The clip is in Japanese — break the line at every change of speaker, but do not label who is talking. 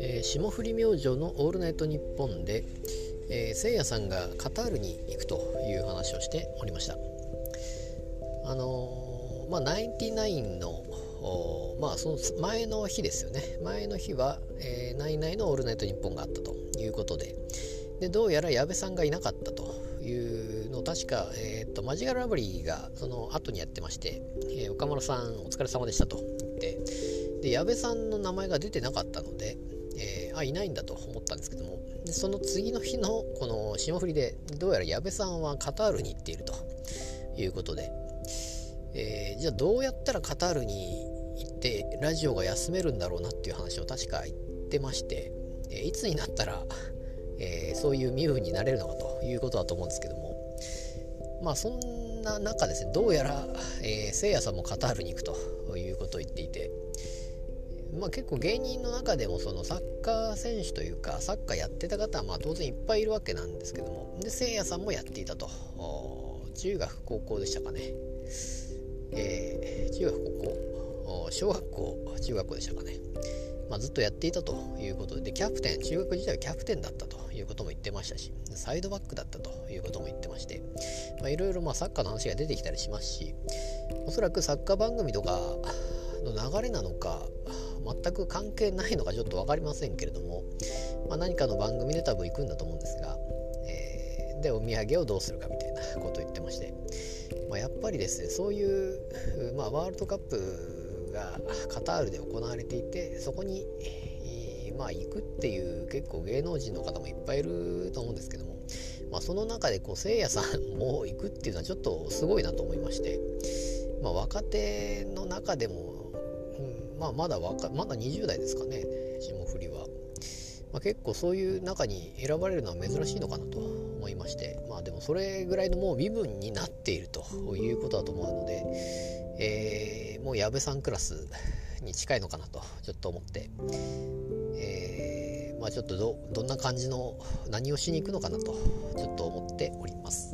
えー、霜降り明星の「オールナイトニッポンで」えー、せいやさんがカタールに行くという話をしておりました。あのー、まあナインティナインのまあその前の日ですよね。前の日は、えー、ナイナイの「オールナイトニッポン」があったということで。でどうやら矢部さんがいなかったというのを確か、えーと、マジカルラブリーがその後にやってまして、えー、岡村さんお疲れ様でしたと言ってで矢部さんの名前が出てなかったので、えー、あいないんだと思ったんですけどもでその次の日のこの霜降りでどうやら矢部さんはカタールに行っているということで、えー、じゃあどうやったらカタールに行ってラジオが休めるんだろうなっていう話を確か言ってまして、えいつになったらえー、そういう身分になれるのかということだと思うんですけども。まあそんな中ですねどうやら、えー、せいやさんもカタールに行くということを言っていて。まあ結構芸人の中でもそのサッカー選手というかサッカーやってた方はまあ当然いっぱいいるわけなんですけども。でせいやさんもやっていたと。中学高校でしたかね。えー、中学高校。小学校中学校でしたかね。まあ、ずっとやっていたということでキャプテン中学時代はキャプテンだったということも言ってましたしサイドバックだったということも言ってましていろいろサッカーの話が出てきたりしますしおそらくサッカー番組とかの流れなのか全く関係ないのかちょっと分かりませんけれども、まあ、何かの番組で多分行くんだと思うんですが、えー、でお土産をどうするかみたいなことを言ってまして、まあ、やっぱりですねそういう、まあ、ワールドカップがカタールで行われていてそこにえ、まあ、行くっていう結構芸能人の方もいっぱいいると思うんですけども、まあ、その中でこうせいやさんも行くっていうのはちょっとすごいなと思いまして、まあ、若手の中でも、うんまあ、まだ若まだ20代ですかね霜降りは、まあ、結構そういう中に選ばれるのは珍しいのかなと思いましてでもそれぐらいのもう身分になっているということだと思うので、えーもう矢部さんクラスに近いのかなとちょっと思って、えー、まあ、ちょっとどどんな感じの何をしに行くのかなとちょっと思っております。